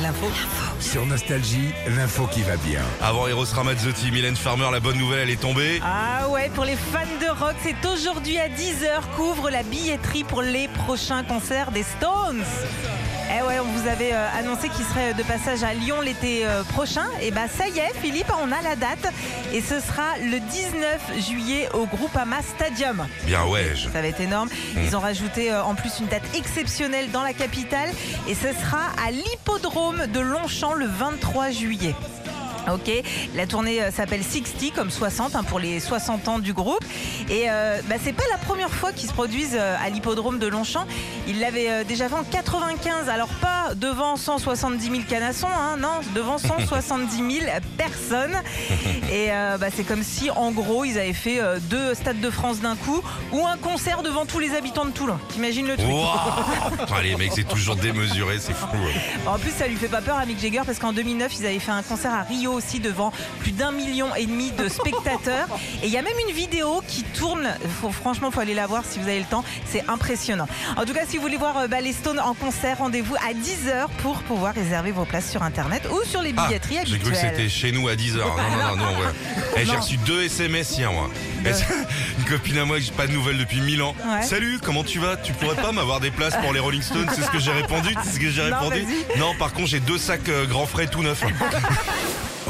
L'info. Sur Nostalgie, l'info qui va bien. Avant Eros Ramazzotti, Mylène Farmer, la bonne nouvelle, elle est tombée. Ah ouais, pour les fans de rock, c'est aujourd'hui à 10h qu'ouvre la billetterie pour les prochains concerts des Stones. Eh ouais, on vous avait euh, annoncé qu'il serait de passage à Lyon l'été euh, prochain. Et bah ça y est, Philippe, on a la date. Et ce sera le 19 juillet au Groupama Stadium. Bien ouais. je- Ça va être énorme. Ils ont rajouté euh, en plus une date exceptionnelle dans la capitale. Et ce sera à l'hippodrome de Longchamp le 23 juillet. Ok, la tournée euh, s'appelle 60 comme 60 hein, pour les 60 ans du groupe et euh, bah, c'est pas la première fois qu'ils se produisent euh, à l'hippodrome de Longchamp. Ils l'avaient euh, déjà fait en 95, alors pas devant 170 000 canassons, hein, non, devant 170 000 personnes. Et euh, bah, c'est comme si en gros ils avaient fait deux stades de France d'un coup ou un concert devant tous les habitants de Toulon. T'imagines le truc? Putain, Les mecs, c'est toujours démesuré, c'est fou. en plus, ça lui fait pas peur à Mick Jagger parce qu'en 2009, ils avaient fait un concert à Rio aussi devant plus d'un million et demi de spectateurs. Et il y a même une vidéo qui tourne. Faut, franchement, faut aller la voir si vous avez le temps. C'est impressionnant. En tout cas, si vous voulez voir euh, les Stones en concert, rendez-vous à 10h pour pouvoir réserver vos places sur Internet ou sur les Ah, billetteries j'ai cru que c'était chez nous à 10h. Non, non, non, non, ouais. Eh, j'ai reçu deux SMS hier, moi. Une copine à moi, j'ai pas de nouvelles depuis 1000 ans. Ouais. Salut, comment tu vas? Tu pourrais pas m'avoir des places pour les Rolling Stones? C'est ce que j'ai répondu C'est ce que j'ai Non, répondu. Non, par contre, j'ai deux sacs euh, grands frais tout neufs.